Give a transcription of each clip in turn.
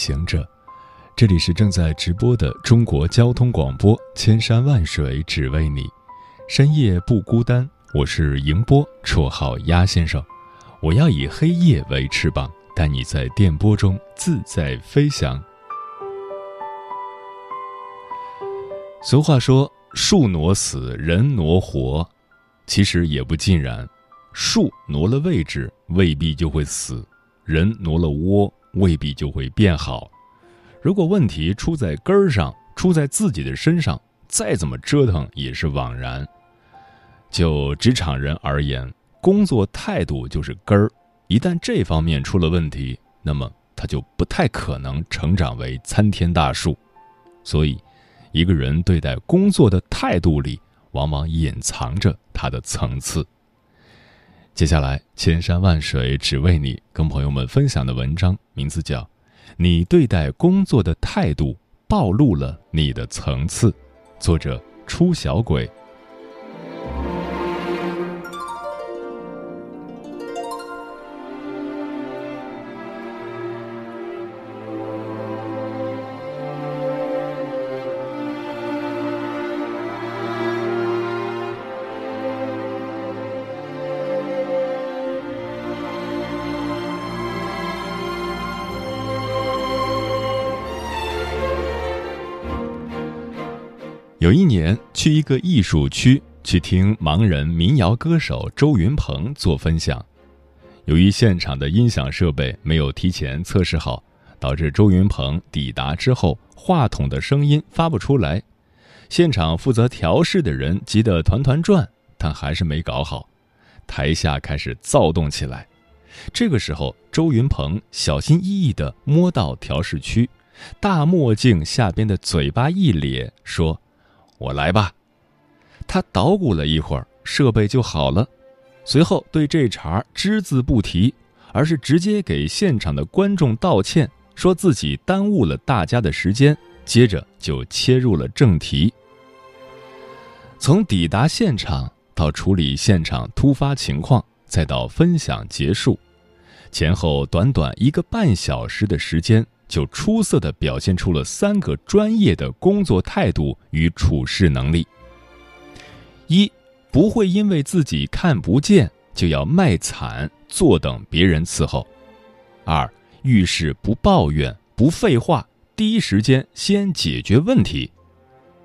行者，这里是正在直播的中国交通广播，千山万水只为你，深夜不孤单。我是迎波，绰号鸭先生。我要以黑夜为翅膀，带你在电波中自在飞翔。俗话说：“树挪死，人挪活。”其实也不尽然，树挪了位置，未必就会死。人挪了窝，未必就会变好。如果问题出在根儿上，出在自己的身上，再怎么折腾也是枉然。就职场人而言，工作态度就是根儿，一旦这方面出了问题，那么他就不太可能成长为参天大树。所以，一个人对待工作的态度里，往往隐藏着他的层次。接下来，千山万水只为你，跟朋友们分享的文章名字叫《你对待工作的态度暴露了你的层次》，作者出小鬼。有一年去一个艺术区去听盲人民谣歌手周云鹏做分享，由于现场的音响设备没有提前测试好，导致周云鹏抵达之后话筒的声音发不出来。现场负责调试的人急得团团转，但还是没搞好，台下开始躁动起来。这个时候，周云鹏小心翼翼地摸到调试区，大墨镜下边的嘴巴一咧，说。我来吧，他捣鼓了一会儿，设备就好了。随后对这茬只字不提，而是直接给现场的观众道歉，说自己耽误了大家的时间。接着就切入了正题。从抵达现场到处理现场突发情况，再到分享结束，前后短短一个半小时的时间。就出色的表现出了三个专业的工作态度与处事能力：一，不会因为自己看不见就要卖惨，坐等别人伺候；二，遇事不抱怨，不废话，第一时间先解决问题；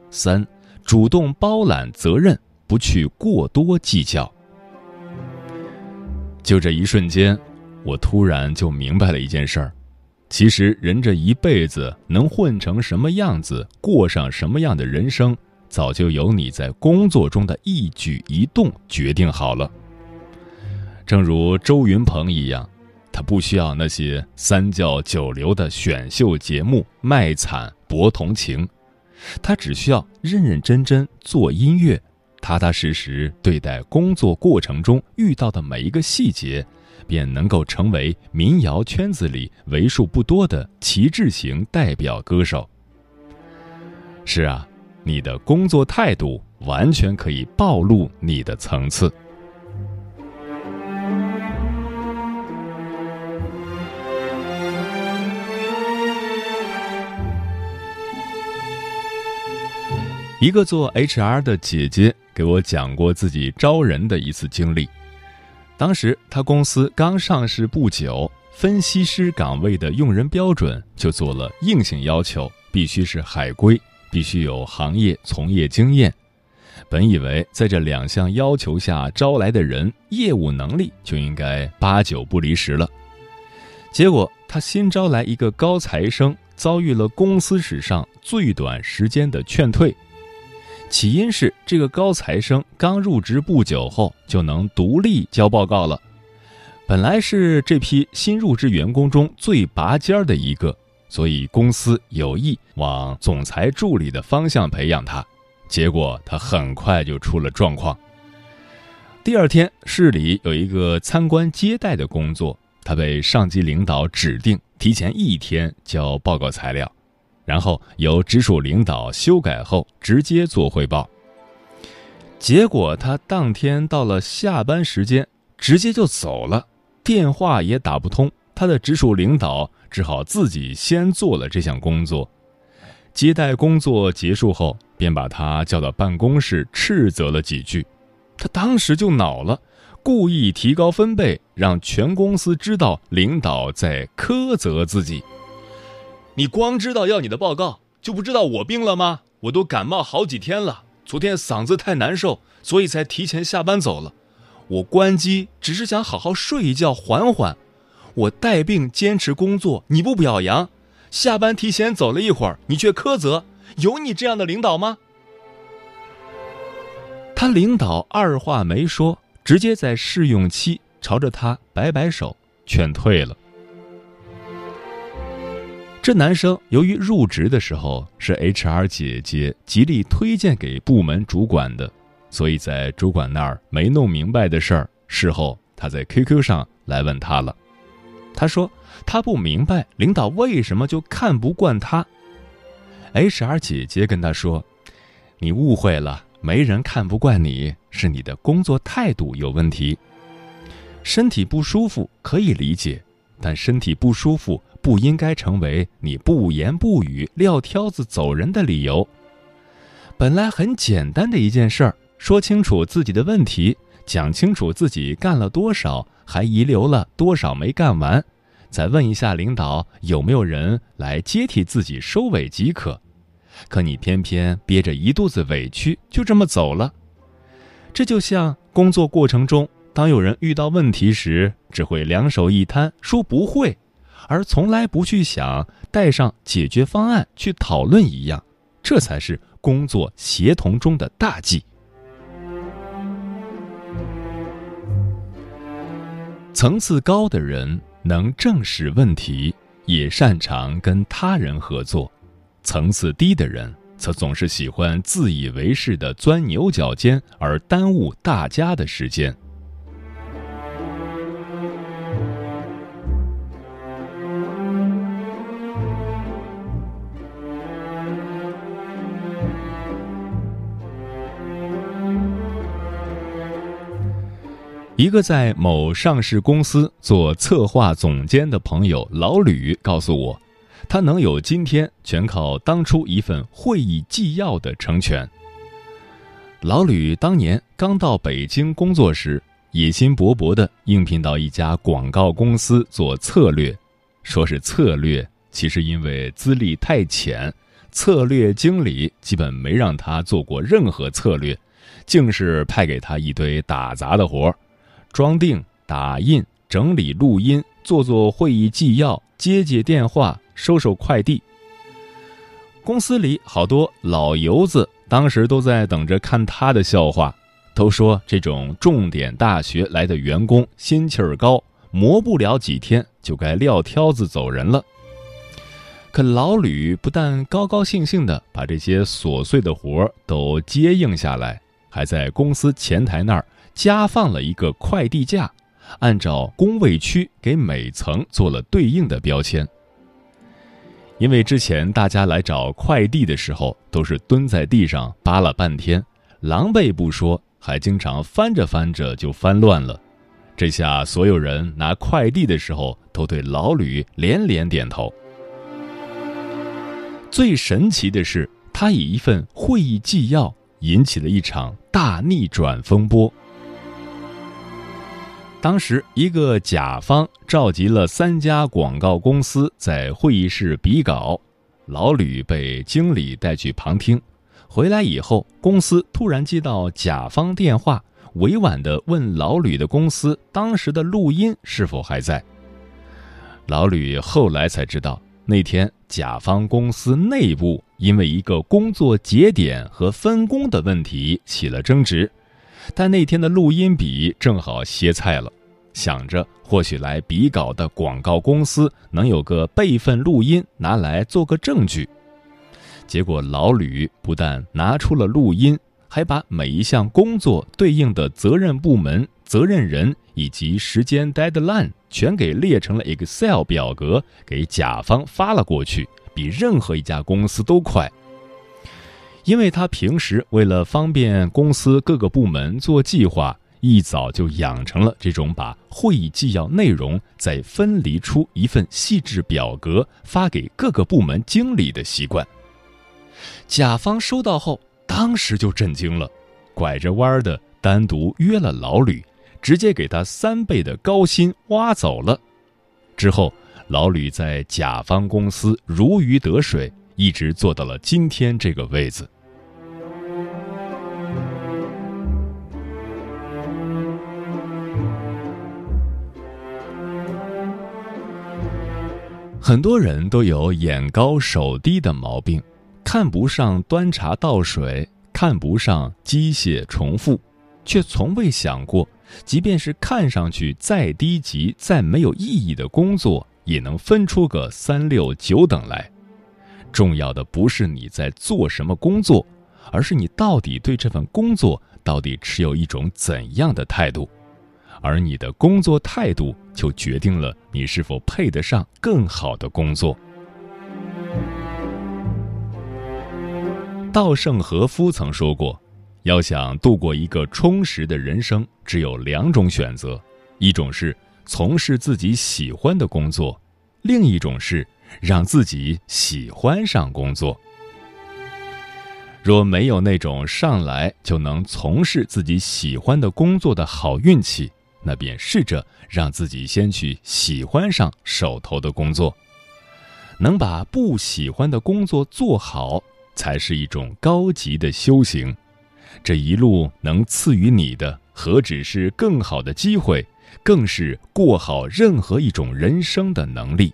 三，主动包揽责任，不去过多计较。就这一瞬间，我突然就明白了一件事儿。其实，人这一辈子能混成什么样子，过上什么样的人生，早就由你在工作中的一举一动决定好了。正如周云鹏一样，他不需要那些三教九流的选秀节目卖惨博同情，他只需要认认真真做音乐，踏踏实实对待工作过程中遇到的每一个细节。便能够成为民谣圈子里为数不多的旗帜型代表歌手。是啊，你的工作态度完全可以暴露你的层次。一个做 HR 的姐姐给我讲过自己招人的一次经历。当时他公司刚上市不久，分析师岗位的用人标准就做了硬性要求，必须是海归，必须有行业从业经验。本以为在这两项要求下招来的人，业务能力就应该八九不离十了。结果他新招来一个高材生，遭遇了公司史上最短时间的劝退。起因是这个高材生刚入职不久后就能独立交报告了，本来是这批新入职员工中最拔尖儿的一个，所以公司有意往总裁助理的方向培养他。结果他很快就出了状况。第二天，市里有一个参观接待的工作，他被上级领导指定提前一天交报告材料，然后由直属领导修改后直接做汇报。结果他当天到了下班时间，直接就走了。电话也打不通，他的直属领导只好自己先做了这项工作。接待工作结束后，便把他叫到办公室斥责了几句。他当时就恼了，故意提高分贝，让全公司知道领导在苛责自己。你光知道要你的报告，就不知道我病了吗？我都感冒好几天了，昨天嗓子太难受，所以才提前下班走了。我关机只是想好好睡一觉，缓缓。我带病坚持工作，你不表扬，下班提前走了一会儿，你却苛责。有你这样的领导吗？他领导二话没说，直接在试用期朝着他摆摆手，劝退了。这男生由于入职的时候是 HR 姐姐极力推荐给部门主管的。所以在主管那儿没弄明白的事儿，事后他在 QQ 上来问他了。他说他不明白领导为什么就看不惯他。HR 姐姐跟他说：“你误会了，没人看不惯你，是你的工作态度有问题。身体不舒服可以理解，但身体不舒服不应该成为你不言不语撂挑子走人的理由。本来很简单的一件事儿。”说清楚自己的问题，讲清楚自己干了多少，还遗留了多少没干完，再问一下领导有没有人来接替自己收尾即可。可你偏偏憋着一肚子委屈，就这么走了。这就像工作过程中，当有人遇到问题时，只会两手一摊说不会，而从来不去想带上解决方案去讨论一样。这才是工作协同中的大忌。层次高的人能正视问题，也擅长跟他人合作；层次低的人则总是喜欢自以为是的钻牛角尖，而耽误大家的时间。一个在某上市公司做策划总监的朋友老吕告诉我，他能有今天，全靠当初一份会议纪要的成全。老吕当年刚到北京工作时，野心勃勃地应聘到一家广告公司做策略，说是策略，其实因为资历太浅，策略经理基本没让他做过任何策略，竟是派给他一堆打杂的活儿。装订、打印、整理录音、做做会议纪要、接接电话、收收快递。公司里好多老油子，当时都在等着看他的笑话，都说这种重点大学来的员工心气儿高，磨不了几天就该撂挑子走人了。可老吕不但高高兴兴的把这些琐碎的活都接应下来，还在公司前台那儿。加放了一个快递架，按照工位区给每层做了对应的标签。因为之前大家来找快递的时候，都是蹲在地上扒了半天，狼狈不说，还经常翻着翻着就翻乱了。这下所有人拿快递的时候，都对老吕连连点头。最神奇的是，他以一份会议纪要引起了一场大逆转风波。当时，一个甲方召集了三家广告公司在会议室比稿，老吕被经理带去旁听。回来以后，公司突然接到甲方电话，委婉地问老吕的公司当时的录音是否还在。老吕后来才知道，那天甲方公司内部因为一个工作节点和分工的问题起了争执。但那天的录音笔正好歇菜了，想着或许来比稿的广告公司能有个备份录音拿来做个证据。结果老吕不但拿出了录音，还把每一项工作对应的责任部门、责任人以及时间 deadline 全给列成了 Excel 表格，给甲方发了过去，比任何一家公司都快。因为他平时为了方便公司各个部门做计划，一早就养成了这种把会议纪要内容再分离出一份细致表格发给各个部门经理的习惯。甲方收到后，当时就震惊了，拐着弯的单独约了老吕，直接给他三倍的高薪挖走了。之后，老吕在甲方公司如鱼得水，一直做到了今天这个位子。很多人都有眼高手低的毛病，看不上端茶倒水，看不上机械重复，却从未想过，即便是看上去再低级、再没有意义的工作，也能分出个三六九等来。重要的不是你在做什么工作，而是你到底对这份工作到底持有一种怎样的态度。而你的工作态度，就决定了你是否配得上更好的工作。稻盛和夫曾说过：“要想度过一个充实的人生，只有两种选择，一种是从事自己喜欢的工作，另一种是让自己喜欢上工作。若没有那种上来就能从事自己喜欢的工作的好运气。”那便试着让自己先去喜欢上手头的工作，能把不喜欢的工作做好，才是一种高级的修行。这一路能赐予你的，何止是更好的机会，更是过好任何一种人生的能力。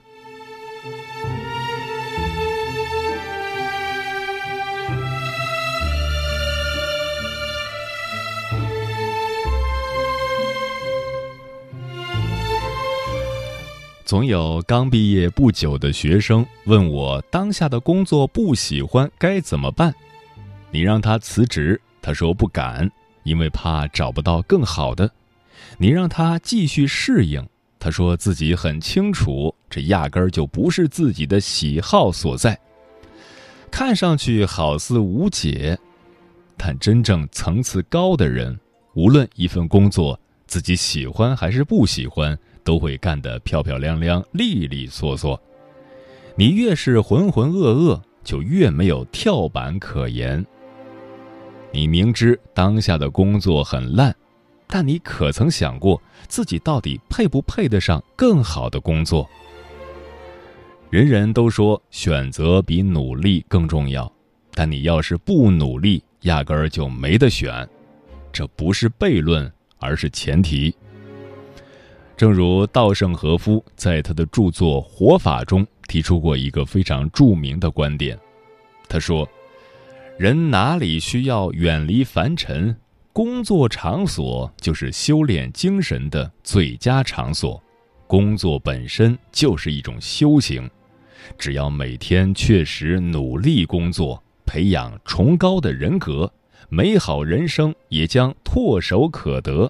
总有刚毕业不久的学生问我，当下的工作不喜欢该怎么办？你让他辞职，他说不敢，因为怕找不到更好的；你让他继续适应，他说自己很清楚，这压根儿就不是自己的喜好所在。看上去好似无解，但真正层次高的人，无论一份工作自己喜欢还是不喜欢。都会干得漂漂亮亮、利利索索。你越是浑浑噩噩，就越没有跳板可言。你明知当下的工作很烂，但你可曾想过自己到底配不配得上更好的工作？人人都说选择比努力更重要，但你要是不努力，压根儿就没得选。这不是悖论，而是前提。正如稻盛和夫在他的著作《活法》中提出过一个非常著名的观点，他说：“人哪里需要远离凡尘，工作场所就是修炼精神的最佳场所。工作本身就是一种修行，只要每天确实努力工作，培养崇高的人格，美好人生也将唾手可得。”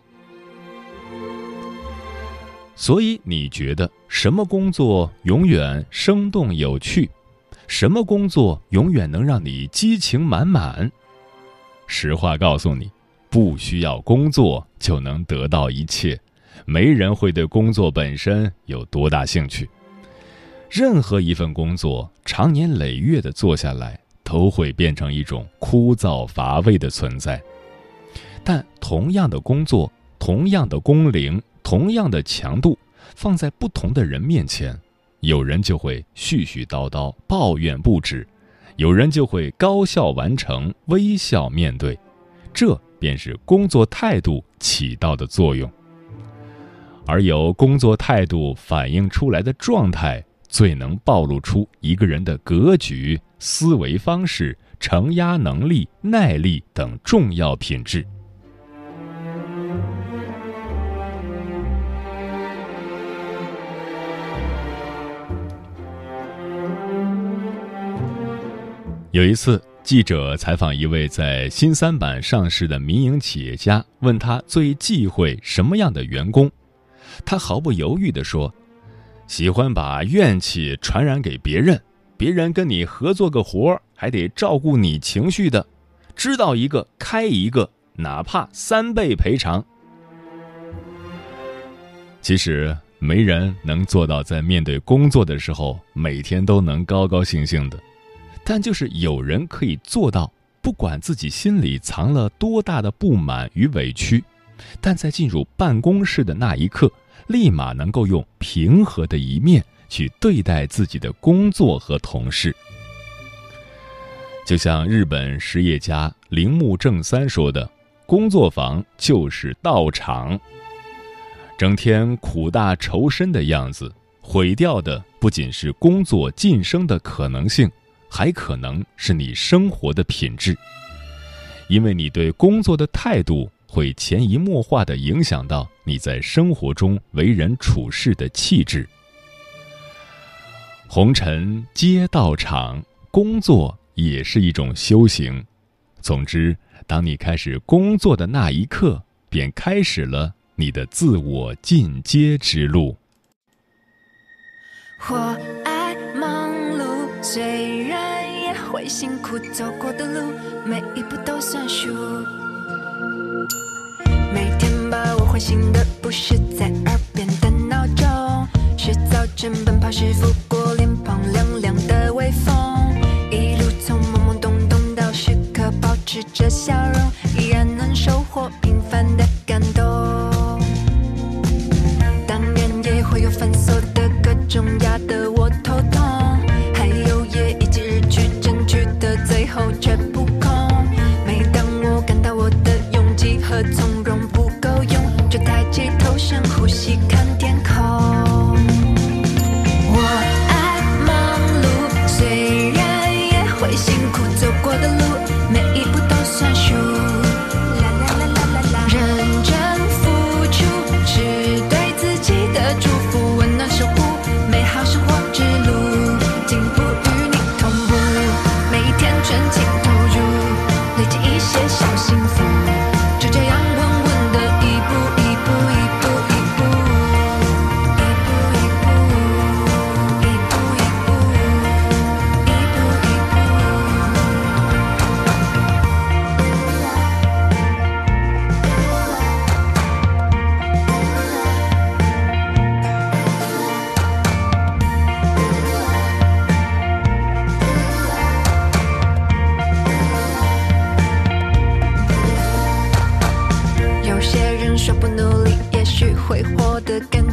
所以你觉得什么工作永远生动有趣？什么工作永远能让你激情满满？实话告诉你，不需要工作就能得到一切。没人会对工作本身有多大兴趣。任何一份工作，长年累月的做下来，都会变成一种枯燥乏味的存在。但同样的工作，同样的工龄。同样的强度，放在不同的人面前，有人就会絮絮叨叨抱怨不止，有人就会高效完成，微笑面对。这便是工作态度起到的作用。而由工作态度反映出来的状态，最能暴露出一个人的格局思维方式承压能力耐力等重要品质。有一次记者采访一位在新三板上市的民营企业家问他最忌讳什么样的员工。他毫不犹豫地说喜欢把怨气传染给别人，别人跟你合作个活儿还得照顾你情绪的，知道一个开一个，哪怕三倍赔偿。”其实，没人能做到在面对工作的时候每天都能高高兴兴的。但就是有人可以做到，不管自己心里藏了多大的不满与委屈，但在进入办公室的那一刻，立马能够用平和的一面去对待自己的工作和同事。就像日本实业家铃木正三说的：“工作房就是道场。”整天苦大仇深的样子，毁掉的不仅是工作晋升的可能性。还可能是你生活的品质，因为你对工作的态度会潜移默化的影响到你在生活中为人处事的气质。红尘皆道场，工作也是一种修行。总之，当你开始工作的那一刻，便开始了你的自我进阶之路。我爱忙碌，虽然。会辛苦走过的路，每一步都算数。每天醒的不是在耳边的闹钟，是早晨奔跑时拂过脸庞凉凉的微风。一路从懵懵懂懂到时刻保持着笑容，依然能收获平凡的感动。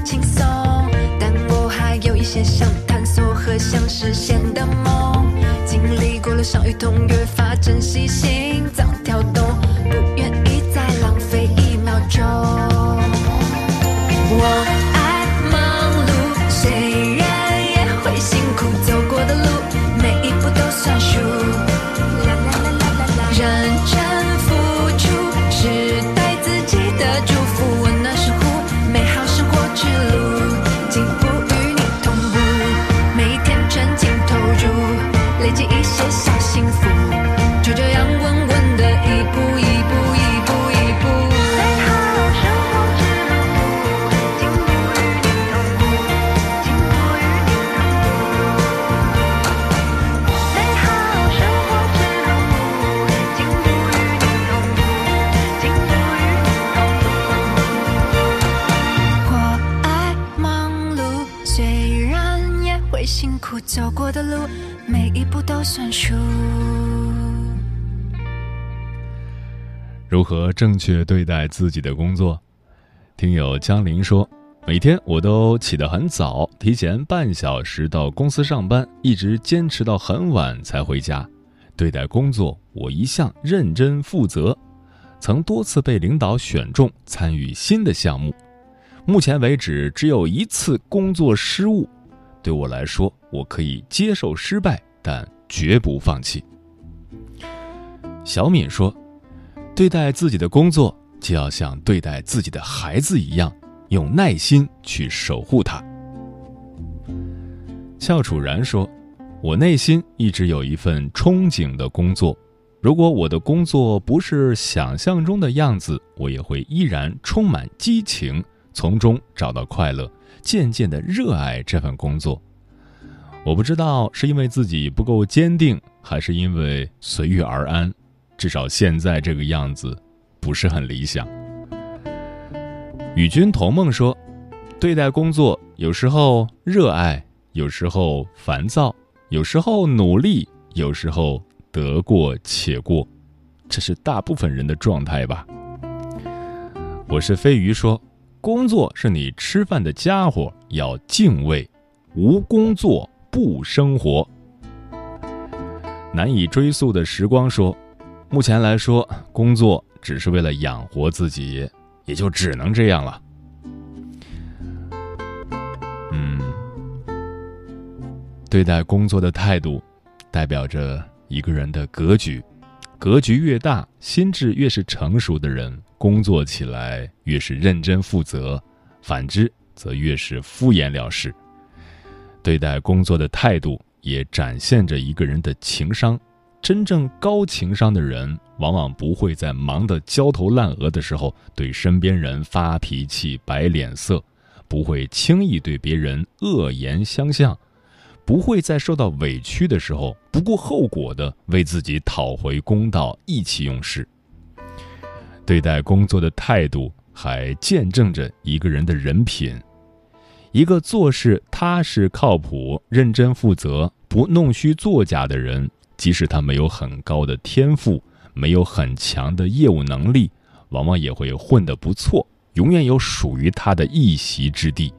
轻松，但我还有一些想探索和想实现的梦。经历过了伤与痛，越发珍惜心。小幸福就这样问如何正确对待自己的工作？听友江林说，每天我都起得很早，提前半小时到公司上班，一直坚持到很晚才回家。对待工作，我一向认真负责，曾多次被领导选中参与新的项目。目前为止，只有一次工作失误。对我来说，我可以接受失败，但绝不放弃。小敏说。对待自己的工作，就要像对待自己的孩子一样，用耐心去守护他。俏楚然说：“我内心一直有一份憧憬的工作，如果我的工作不是想象中的样子，我也会依然充满激情，从中找到快乐，渐渐的热爱这份工作。我不知道是因为自己不够坚定，还是因为随遇而安，至少现在这个样子不是很理想。与君同梦说，对待工作有时候热爱，有时候烦躁。有时候努力，有时候得过且过，这是大部分人的状态吧。我是飞鱼说，工作是你吃饭的家伙，要敬畏，无工作不生活。难以追溯的时光说，目前来说，工作只是为了养活自己，也就只能这样了。对待工作的态度，代表着一个人的格局。格局越大，心智越是成熟的人，工作起来越是认真负责；反之，则越是敷衍了事。对待工作的态度，也展现着一个人的情商。真正高情商的人，往往不会在忙得焦头烂额的时候对身边人发脾气、摆脸色，不会轻易对别人恶言相向。不会在受到委屈的时候不顾后果的为自己讨回公道，意气用事。对待工作的态度，还见证着一个人的人品。一个做事踏实、靠谱、认真负责、不弄虚作假的人，即使他没有很高的天赋，没有很强的业务能力，往往也会混得不错，永远有属于他的一席之地。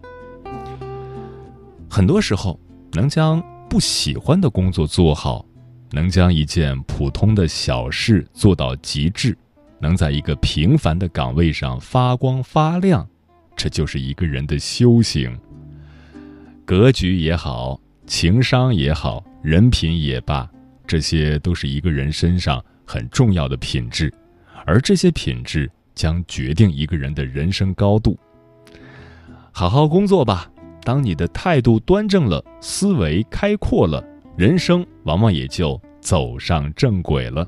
很多时候。能将不喜欢的工作做好，能将一件普通的小事做到极致，能在一个平凡的岗位上发光发亮，这就是一个人的修行。格局也好，情商也好，人品也罢，这些都是一个人身上很重要的品质，而这些品质将决定一个人的人生高度。好好工作吧。当你的态度端正了，思维开阔了，人生往往也就走上正轨了。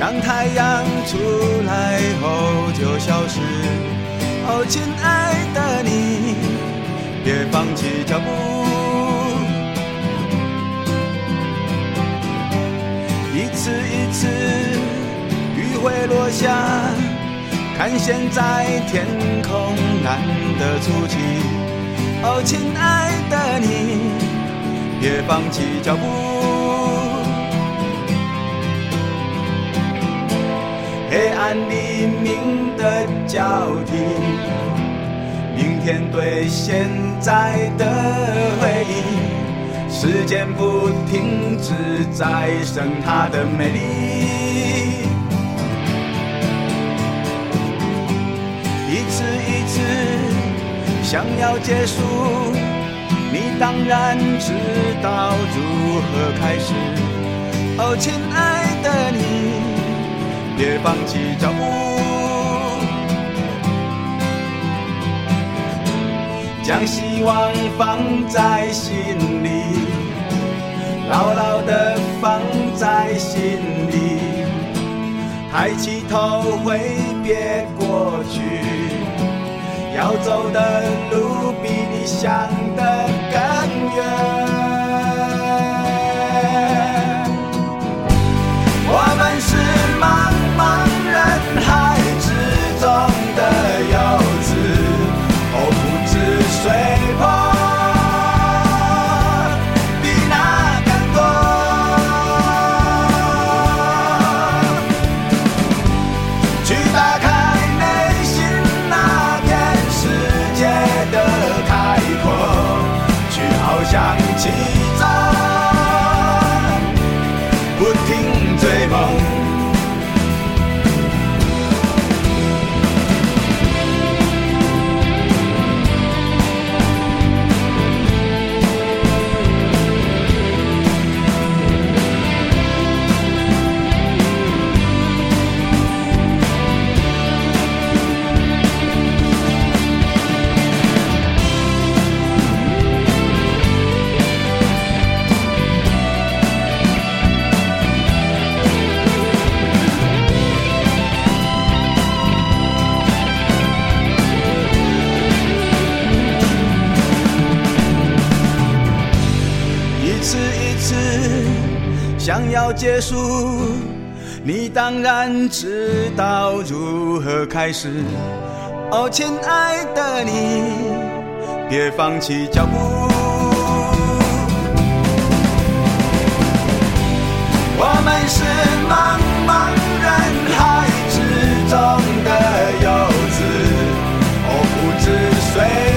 当太阳出来后就消失。哦，亲爱的你，别放弃脚步。一次一次雨会落下，看现在天空蓝得出奇。哦，亲爱的你。别放弃脚步，黑暗黎明的交替，明天对现在的回忆，时间不停止再生它的美丽，一次一次想要结束。你当然知道如何开始，哦，亲爱的你，别放弃脚步，将希望放在心里，牢牢的放在心里，抬起头挥别过去，要走的路比你想的。更远。想要结束你当然知道如何开始哦亲爱的你别放弃脚步。我们是茫茫人海之中的游子哦不知谁